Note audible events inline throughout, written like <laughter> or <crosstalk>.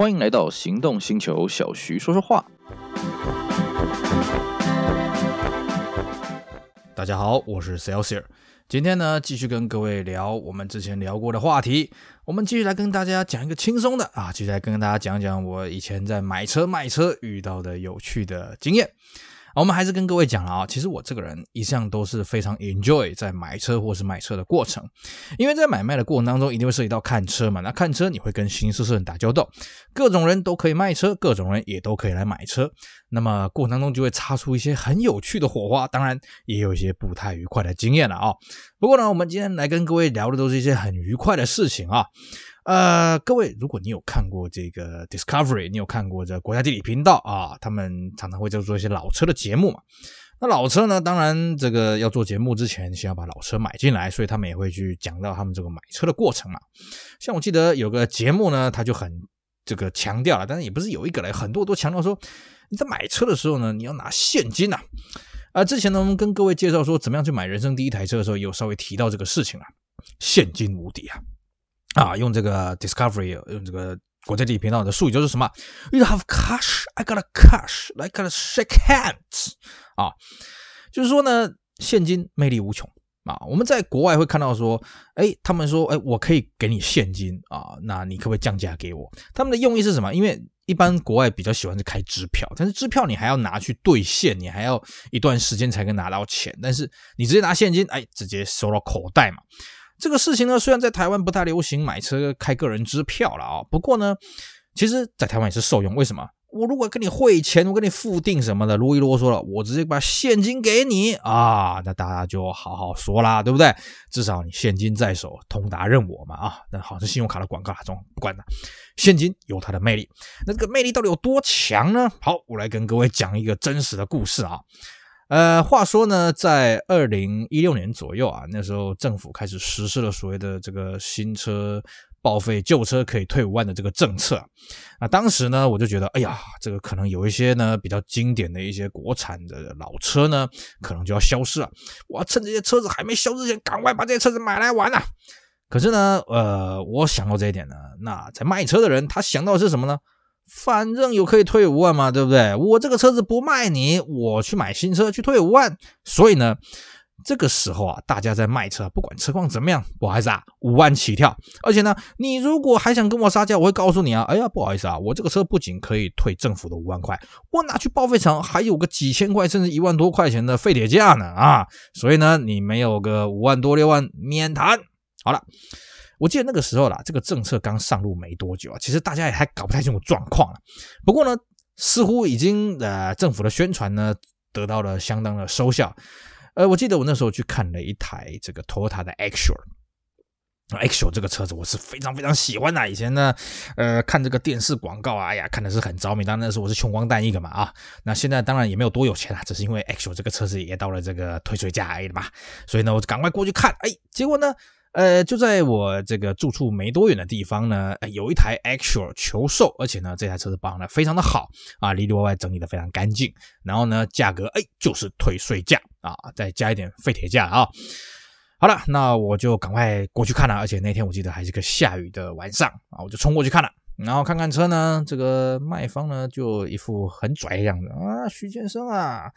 欢迎来到行动星球，小徐说说话。大家好，我是 Celsius，今天呢继续跟各位聊我们之前聊过的话题，我们继续来跟大家讲一个轻松的啊，继续来跟大家讲讲我以前在买车卖车遇到的有趣的经验。我们还是跟各位讲了啊，其实我这个人一向都是非常 enjoy 在买车或是卖车的过程，因为在买卖的过程当中，一定会涉及到看车嘛。那看车你会跟形形色色人打交道，各种人都可以卖车，各种人也都可以来买车。那么过程当中就会擦出一些很有趣的火花，当然也有一些不太愉快的经验了啊。不过呢，我们今天来跟各位聊的都是一些很愉快的事情啊。呃，各位，如果你有看过这个 Discovery，你有看过这国家地理频道啊，他们常常会在做一些老车的节目嘛。那老车呢，当然这个要做节目之前，先要把老车买进来，所以他们也会去讲到他们这个买车的过程嘛。像我记得有个节目呢，他就很这个强调了，但是也不是有一个嘞，很多都强调说，你在买车的时候呢，你要拿现金呐。啊，之前呢，我们跟各位介绍说怎么样去买人生第一台车的时候，有稍微提到这个事情啊，现金无敌啊。啊，用这个 Discovery，用这个国际地理频道的术语就是什么？You have cash, I got a cash, I gotta shake hands。啊，就是说呢，现金魅力无穷啊。我们在国外会看到说，哎，他们说，哎，我可以给你现金啊，那你可不可以降价给我？他们的用意是什么？因为一般国外比较喜欢是开支票，但是支票你还要拿去兑现，你还要一段时间才能拿到钱。但是你直接拿现金，哎，直接收到口袋嘛。这个事情呢，虽然在台湾不太流行买车开个人支票了啊，不过呢，其实，在台湾也是受用。为什么？我如果跟你汇钱，我跟你付定什么的，啰里啰嗦了，我直接把现金给你啊，那大家就好好说啦，对不对？至少你现金在手，通达任我嘛啊。那好像信用卡的广告那种，不管了，现金有它的魅力。那这个魅力到底有多强呢？好，我来跟各位讲一个真实的故事啊。呃，话说呢，在二零一六年左右啊，那时候政府开始实施了所谓的这个新车报废旧车可以退五万的这个政策。那当时呢，我就觉得，哎呀，这个可能有一些呢比较经典的一些国产的老车呢，可能就要消失了。我要趁这些车子还没消失前，赶快把这些车子买来玩啊！可是呢，呃，我想到这一点呢，那在卖车的人他想到的是什么呢？反正有可以退五万嘛，对不对？我这个车子不卖你，我去买新车去退五万。所以呢，这个时候啊，大家在卖车，不管车况怎么样，不好意思啊，五万起跳。而且呢，你如果还想跟我杀价，我会告诉你啊，哎呀，不好意思啊，我这个车不仅可以退政府的五万块，我拿去报废厂还有个几千块甚至一万多块钱的废铁价呢啊！所以呢，你没有个五万多六万免谈。好了。我记得那个时候啦，这个政策刚上路没多久啊，其实大家也还搞不太清楚状况啊。不过呢，似乎已经呃政府的宣传呢得到了相当的收效。呃，我记得我那时候去看了一台这个 Toyota 的 Axial，Axial 这个车子我是非常非常喜欢的。以前呢，呃，看这个电视广告啊，哎呀，看的是很着迷。当然那时候我是穷光蛋一个嘛啊。那现在当然也没有多有钱啊，只是因为 Axial 这个车子也到了这个退税价而已嘛。所以呢，我就赶快过去看。哎，结果呢？呃，就在我这个住处没多远的地方呢，有一台 Actual 求售，而且呢，这台车子保养的非常的好啊，里里外外整理的非常干净。然后呢，价格哎就是退税价啊，再加一点废铁价啊。好了，那我就赶快过去看了，而且那天我记得还是个下雨的晚上啊，我就冲过去看了。然后看看车呢，这个卖方呢就一副很拽的样子啊，徐先生啊，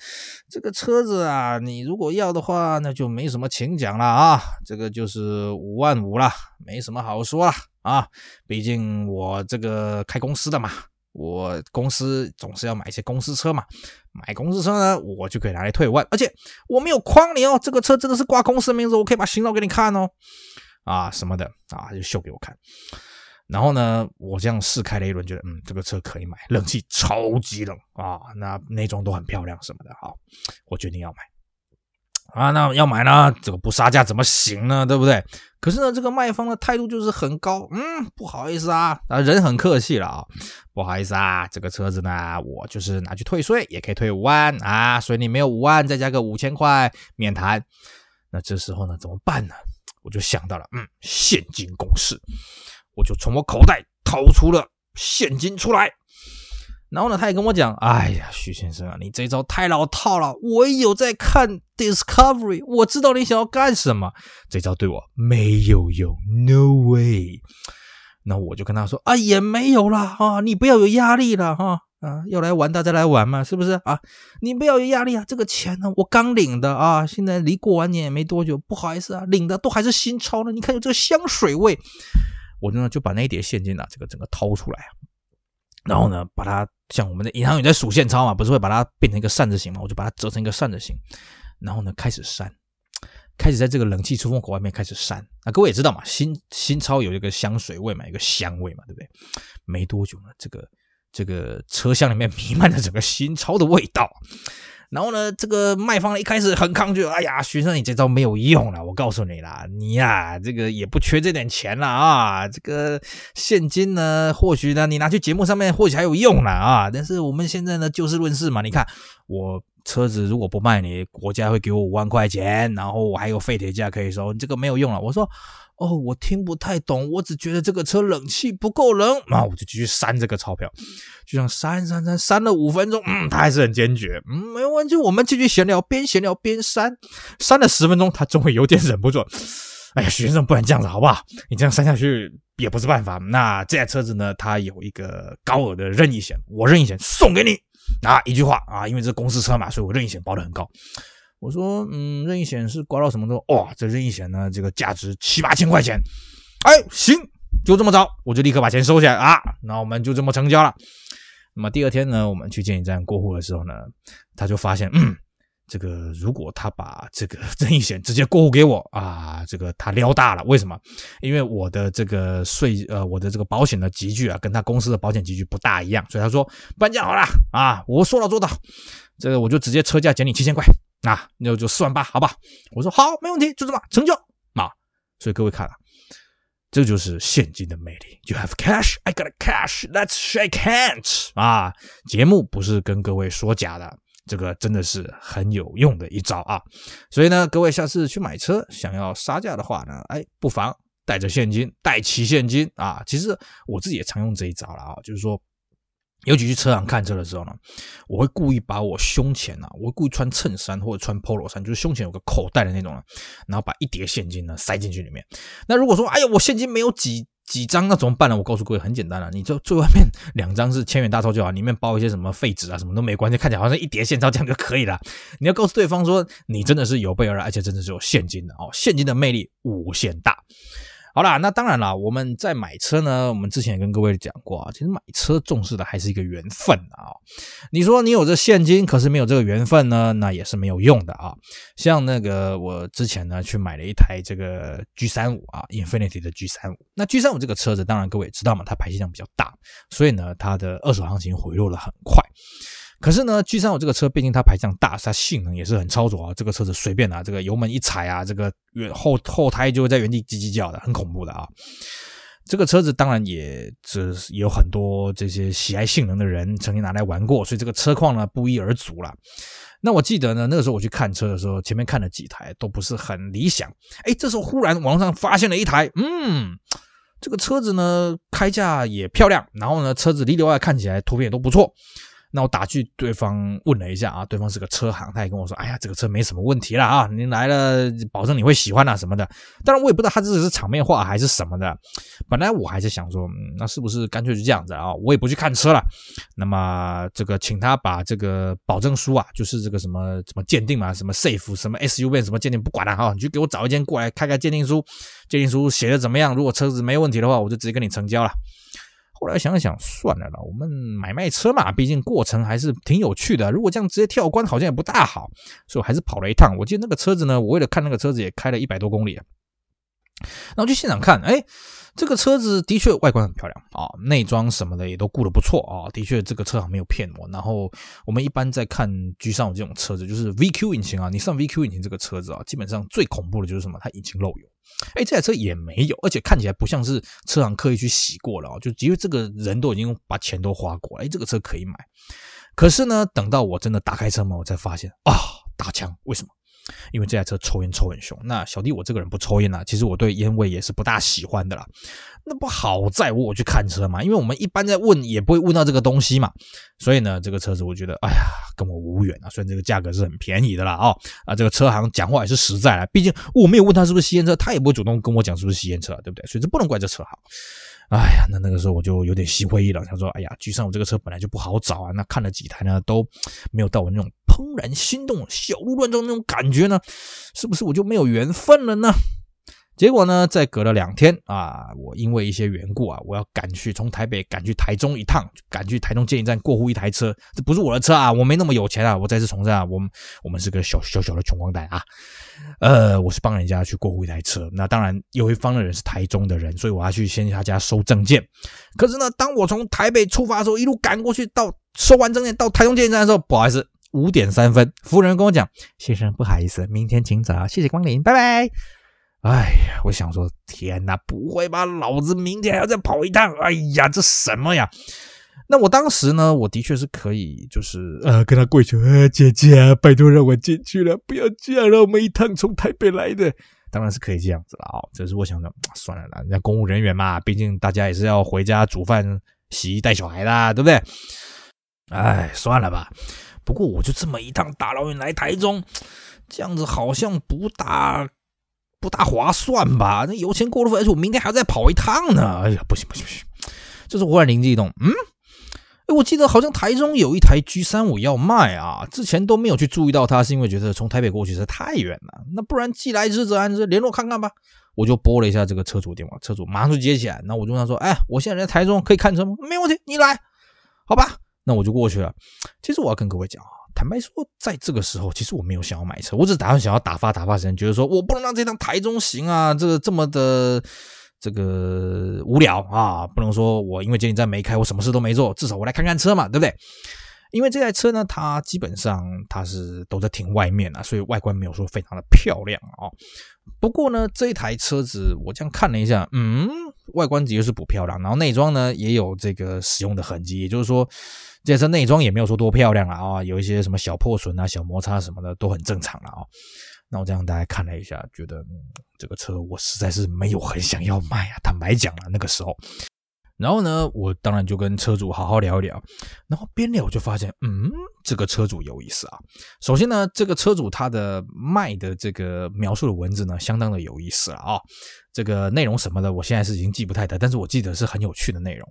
这个车子啊，你如果要的话，那就没什么请讲了啊，这个就是五万五了，没什么好说了啊，毕竟我这个开公司的嘛，我公司总是要买一些公司车嘛，买公司车呢，我就可以拿来退五万，而且我没有诓你哦，这个车真的是挂公司名字，我可以把型号给你看哦，啊什么的啊，就秀给我看。然后呢，我这样试开了一轮，觉得嗯，这个车可以买，冷气超级冷啊，那内装都很漂亮什么的，好，我决定要买啊。那要买呢，这个不杀价怎么行呢？对不对？可是呢，这个卖方的态度就是很高，嗯，不好意思啊，啊，人很客气了啊，不好意思啊，这个车子呢，我就是拿去退税，也可以退五万啊，所以你没有五万，再加个五千块免谈。那这时候呢，怎么办呢？我就想到了，嗯，现金公式。我就从我口袋掏出了现金出来，然后呢，他也跟我讲：“哎呀，徐先生啊，你这招太老套了。我有在看 Discovery，我知道你想要干什么。这招对我没有用，No way。”那我就跟他说啊，也没有啦啊，你不要有压力了哈啊，要来玩大家来玩嘛，是不是啊？你不要有压力啊，这个钱呢我刚领的啊，现在离过完年也没多久，不好意思啊，领的都还是新钞呢，你看有这个香水味，我呢就把那一叠现金啊，这个整个掏出来啊，然后呢把它像我们的银行员在数现钞嘛，不是会把它变成一个扇子形嘛，我就把它折成一个扇子形，然后呢开始扇。开始在这个冷气出风口外面开始扇啊，各位也知道嘛，新新钞有一个香水味嘛，一个香味嘛，对不对？没多久呢，这个这个车厢里面 <laughs> 弥漫着整个新钞的味道。然后呢，这个卖方一开始很抗拒，哎呀，学生你这招没有用了，我告诉你啦，你呀、这个也不缺这点钱了啊，这个现金呢，或许呢，你拿去节目上面或许还有用了啊，但是我们现在呢，就事论事嘛，你看我。车子如果不卖你，国家会给我五万块钱，然后我还有废铁价可以收，你这个没有用了。我说，哦，我听不太懂，我只觉得这个车冷气不够冷，<laughs> 那我就继续扇这个钞票，就像扇扇扇扇了五分钟，嗯，他还是很坚决，嗯，没问题，我们继续闲聊，边闲聊边扇，扇了十分钟，他终于有点忍不住，<laughs> 哎呀，徐先生不然这样子好不好？你这样扇下去也不是办法。那这台车子呢，它有一个高额的任意险，我任意险送给你。啊，一句话啊，因为这公司车嘛，所以我任意险报的很高。我说，嗯，任意险是刮到什么都，哇，这任意险呢，这个价值七八千块钱。哎，行，就这么着，我就立刻把钱收起来啊。那我们就这么成交了。那么第二天呢，我们去建一站过户的时候呢，他就发现，嗯。这个如果他把这个任意险直接过户给我啊，这个他撩大了。为什么？因为我的这个税呃，我的这个保险的集聚啊，跟他公司的保险集聚不大一样，所以他说搬家好了啊，我说到做到，这个我就直接车价减你七千块啊，那就四万八，好吧？我说好，没问题，就这么成交啊。所以各位看啊，这就是现金的魅力。You have cash, I got cash. Let's shake hands 啊！节目不是跟各位说假的。这个真的是很有用的一招啊！所以呢，各位下次去买车想要杀价的话呢，哎，不妨带着现金，带齐现金啊！其实我自己也常用这一招了啊，就是说，尤其去车行看车的时候呢，我会故意把我胸前啊，我会故意穿衬衫或者穿 polo 衫，就是胸前有个口袋的那种，然后把一叠现金呢塞进去里面。那如果说，哎呀，我现金没有几。几张那怎么办呢？我告诉各位，很简单了，你就最外面两张是千元大钞就好，里面包一些什么废纸啊，什么都没关系，看起来好像一叠现钞这样就可以了。你要告诉对方说，你真的是有备而来，而且真的是有现金的哦，现金的魅力无限大。好啦，那当然啦，我们在买车呢，我们之前也跟各位讲过啊，其实买车重视的还是一个缘分啊。你说你有这现金，可是没有这个缘分呢，那也是没有用的啊。像那个我之前呢去买了一台这个 G 三五啊，Infinity 的 G 三五。那 G 三五这个车子，当然各位也知道嘛，它排气量比较大，所以呢它的二手行情回落的很快。可是呢，G35 这个车毕竟它排量大，它性能也是很超卓啊。这个车子随便啊，这个油门一踩啊，这个后后胎就会在原地叽叽叫的，很恐怖的啊。这个车子当然也是有很多这些喜爱性能的人曾经拿来玩过，所以这个车况呢不一而足了。那我记得呢，那个时候我去看车的时候，前面看了几台都不是很理想。哎，这时候忽然网上发现了一台，嗯，这个车子呢开价也漂亮，然后呢车子里里外外看起来图片也都不错。那我打去对方问了一下啊，对方是个车行，他也跟我说，哎呀，这个车没什么问题了啊，您来了保证你会喜欢啊什么的。当然我也不知道他这是场面话还是什么的。<laughs> 本来我还是想说，嗯，那是不是干脆就这样子啊？我也不去看车了。那么这个请他把这个保证书啊，就是这个什么什么鉴定嘛，什么 safe 什么 SUV 什么鉴定不管了哈，你就给我找一间过来开开鉴定书，鉴定书写的怎么样？如果车子没问题的话，我就直接跟你成交了。后来想想，算了啦，我们买卖车嘛，毕竟过程还是挺有趣的。如果这样直接跳关，好像也不大好，所以我还是跑了一趟。我记得那个车子呢，我为了看那个车子，也开了一百多公里。然后去现场看，哎。这个车子的确外观很漂亮啊，内装什么的也都顾得不错啊。的确，这个车行没有骗我。然后我们一般在看居上这种车子，就是 VQ 引擎啊，你上 VQ 引擎这个车子啊，基本上最恐怖的就是什么？它引擎漏油。哎，这台车也没有，而且看起来不像是车行刻意去洗过了啊，就因为这个人都已经把钱都花过了，哎，这个车可以买。可是呢，等到我真的打开车门，我才发现啊，打枪，为什么？因为这台车抽烟抽很凶，那小弟我这个人不抽烟呐，其实我对烟味也是不大喜欢的啦。那不好在我去看车嘛，因为我们一般在问也不会问到这个东西嘛，所以呢，这个车子我觉得，哎呀，跟我无缘啊。虽然这个价格是很便宜的啦，哦，啊，这个车行讲话也是实在啦，毕竟我没有问他是不是吸烟车，他也不会主动跟我讲是不是吸烟车，对不对？所以这不能怪这车行。哎呀，那那个时候我就有点心灰意冷，想说，哎呀，居上我这个车本来就不好找啊，那看了几台呢，都没有到我那种怦然心动、小鹿乱撞那种感觉呢，是不是我就没有缘分了呢？结果呢，再隔了两天啊，我因为一些缘故啊，我要赶去从台北赶去台中一趟，赶去台中建一站过户一台车。这不是我的车啊，我没那么有钱啊。我再次重申啊，我们我们是个小小小的穷光蛋啊。呃，我是帮人家去过户一台车。那当然，有一方的人是台中的人，所以我要去先他家收证件。可是呢，当我从台北出发的时候，一路赶过去到收完证件到台中建一站的时候，不好意思，五点三分，服务人跟我讲：“先生，不好意思，明天请早，谢谢光临，拜拜。”哎呀，我想说，天哪，不会吧？老子明天还要再跑一趟！哎呀，这什么呀？那我当时呢，我的确是可以，就是呃，跟他跪求，呃，姐姐啊，拜托让我进去了，不要这样，让我们一趟从台北来的，当然是可以这样子了啊、哦。这是我想说，算了啦，人家公务人员嘛，毕竟大家也是要回家煮饭、洗衣、带小孩的，对不对？哎，算了吧。不过我就这么一趟大老远来台中，这样子好像不大。不大划算吧？那油钱过路费，而且我明天还要再跑一趟呢。哎呀，不行不行不行！就是忽然灵机一动，嗯，哎，我记得好像台中有一台 G 三五要卖啊，之前都没有去注意到它，是因为觉得从台北过去实在太远了。那不然既来之则安之，联络看看吧。我就拨了一下这个车主电话，车主马上就接起来。那我就问他说：“哎，我现在在台中，可以看车吗？”没问题，你来，好吧？那我就过去了。其实我要跟各位讲啊。坦白说，在这个时候，其实我没有想要买车，我只是打算想要打发打发时间，觉得说我不能让这趟台中行啊，这个这么的这个无聊啊，不能说我因为监理站没开，我什么事都没做，至少我来看看车嘛，对不对？因为这台车呢，它基本上它是都在停外面啊，所以外观没有说非常的漂亮啊。不过呢，这一台车子我这样看了一下，嗯，外观的确是不漂亮，然后内装呢也有这个使用的痕迹，也就是说。这车内装也没有说多漂亮了啊，有一些什么小破损啊、小摩擦什么的都很正常了啊。那我这样大家看了一下，觉得，这个车我实在是没有很想要卖啊。坦白讲啊，那个时候。然后呢，我当然就跟车主好好聊一聊。然后边聊我就发现，嗯，这个车主有意思啊。首先呢，这个车主他的卖的这个描述的文字呢，相当的有意思了啊。这个内容什么的，我现在是已经记不太得，但是我记得是很有趣的内容。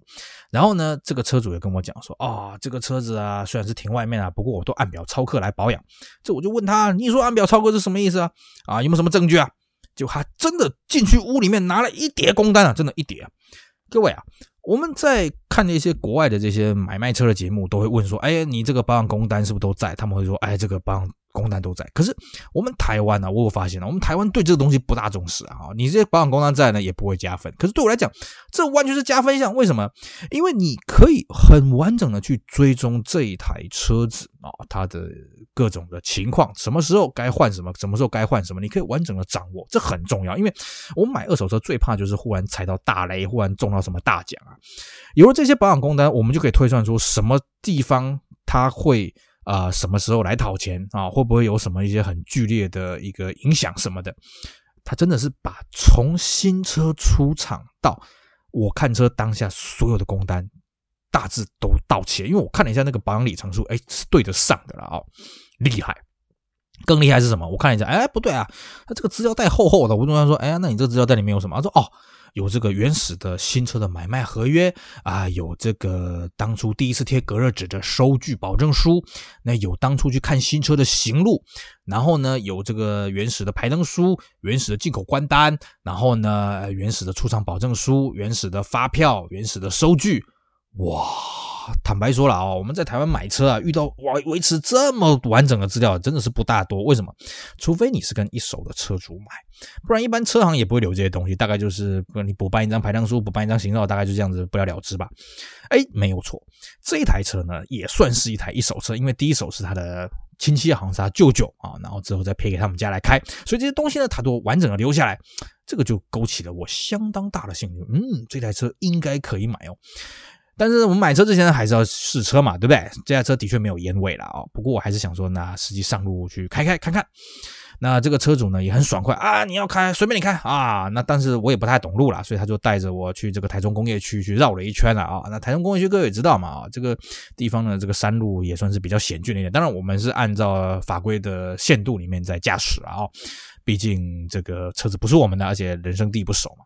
然后呢，这个车主也跟我讲说，啊、哦，这个车子啊，虽然是停外面啊，不过我都按表操客来保养。这我就问他，你说按表操客是什么意思啊？啊，有没有什么证据啊？就他真的进去屋里面拿了一叠工单啊，真的，一叠啊。各位啊。我们在看那些国外的这些买卖车的节目，都会问说：“哎，你这个保养工单是不是都在？”他们会说：“哎，这个保养。”工单都在，可是我们台湾呢、我有发现了，我们台湾对这个东西不大重视啊。你这些保养工单在呢，也不会加分。可是对我来讲，这完全是加分项。为什么？因为你可以很完整的去追踪这一台车子啊，它的各种的情况，什么时候该换什么，什么时候该换什么，你可以完整的掌握，这很重要。因为我们买二手车最怕就是忽然踩到大雷，忽然中到什么大奖啊。有了这些保养工单，我们就可以推算出什么地方它会。啊、什么时候来讨钱啊？会不会有什么一些很剧烈的一个影响什么的？他真的是把从新车出厂到我看车当下所有的工单大致都到齐，因为我看了一下那个保养里程数，哎，是对得上的了、哦，厉害！更厉害是什么？我看一下，哎，不对啊，他这个资料袋厚厚的。我就问他说，哎，那你这个资料袋里面有什么？他说，哦。有这个原始的新车的买卖合约啊，有这个当初第一次贴隔热纸的收据保证书，那有当初去看新车的行路，然后呢，有这个原始的排灯书、原始的进口关单，然后呢，原始的出厂保证书、原始的发票、原始的收据，哇！坦白说了啊，我们在台湾买车啊，遇到维维持这么完整的资料，真的是不大多。为什么？除非你是跟一手的车主买，不然一般车行也不会留这些东西。大概就是你补办一张排量书，补办一张行照，大概就这样子不了了之吧。哎，没有错，这台车呢也算是一台一手车，因为第一手是他的亲戚，好像是他舅舅啊，然后之后再赔给他们家来开，所以这些东西呢，他都完整的留下来，这个就勾起了我相当大的兴趣。嗯，这台车应该可以买哦。但是我们买车之前还是要试车嘛，对不对？这台车的确没有烟味了啊，不过我还是想说，那实际上路去开开看看。那这个车主呢也很爽快啊，你要开随便你开啊。那但是我也不太懂路啦，所以他就带着我去这个台中工业区去绕了一圈了啊。那台中工业区各位也知道嘛啊，这个地方呢这个山路也算是比较险峻一点。当然我们是按照法规的限度里面在驾驶啊。毕竟这个车子不是我们的，而且人生地不熟嘛。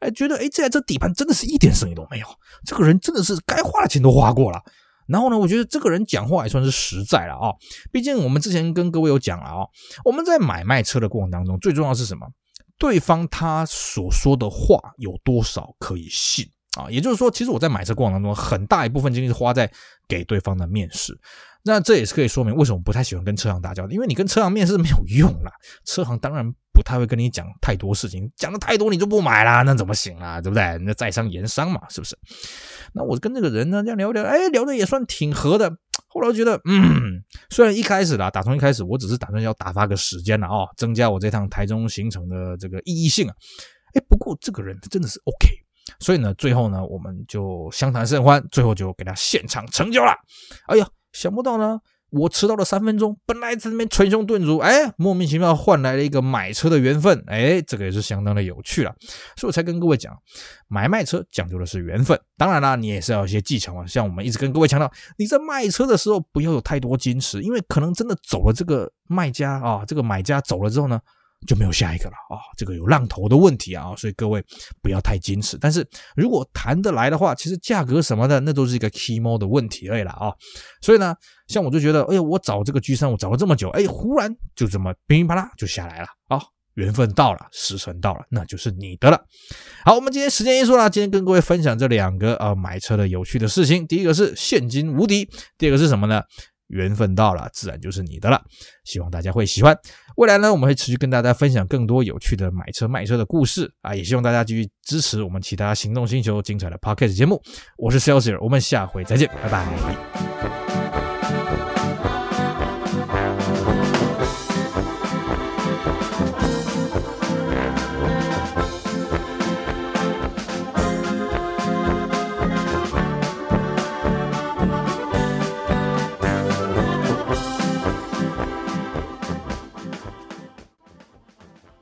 哎，觉得哎这台车底盘真的是一点声音都没有，这个人真的是该花的钱都花过了。然后呢，我觉得这个人讲话也算是实在了啊。毕竟我们之前跟各位有讲了啊，我们在买卖车的过程当中，最重要是什么？对方他所说的话有多少可以信啊？也就是说，其实我在买车过程当中，很大一部分精力是花在给对方的面试。那这也是可以说明为什么我不太喜欢跟车行打交道，因为你跟车行面试没有用啦。车行当然不太会跟你讲太多事情，讲的太多你就不买啦，那怎么行啊？对不对？那在商言商嘛，是不是？那我跟这个人呢，这样聊聊，哎，聊的也算挺合的。后来觉得，嗯，虽然一开始啦，打从一开始我只是打算要打发个时间了啊，增加我这趟台中行程的这个意义性啊。哎，不过这个人他真的是 OK，所以呢，最后呢，我们就相谈甚欢，最后就给他现场成交了。哎呀！想不到呢，我迟到了三分钟，本来在那边捶胸顿足，哎，莫名其妙换来了一个买车的缘分，哎，这个也是相当的有趣了，所以我才跟各位讲，买卖车讲究的是缘分，当然啦，你也是要有一些技巧啊，像我们一直跟各位强调，你在卖车的时候不要有太多矜持，因为可能真的走了这个卖家啊，这个买家走了之后呢。就没有下一个了啊！这个有浪头的问题啊，所以各位不要太矜持。但是如果谈得来的话，其实价格什么的那都是一个 key more 的问题而已了啊。所以呢，像我就觉得，哎呀，我找这个 G3，我找了这么久，哎，忽然就这么噼里啪啦就下来了啊！缘分到了，时辰到了，那就是你的了。好，我们今天时间一说了，今天跟各位分享这两个呃买车的有趣的事情。第一个是现金无敌，第二个是什么呢？缘分到了，自然就是你的了。希望大家会喜欢。未来呢，我们会持续跟大家分享更多有趣的买车卖车的故事啊！也希望大家继续支持我们其他行动星球精彩的 Podcast 节目。我是 Celsius，我们下回再见，拜拜。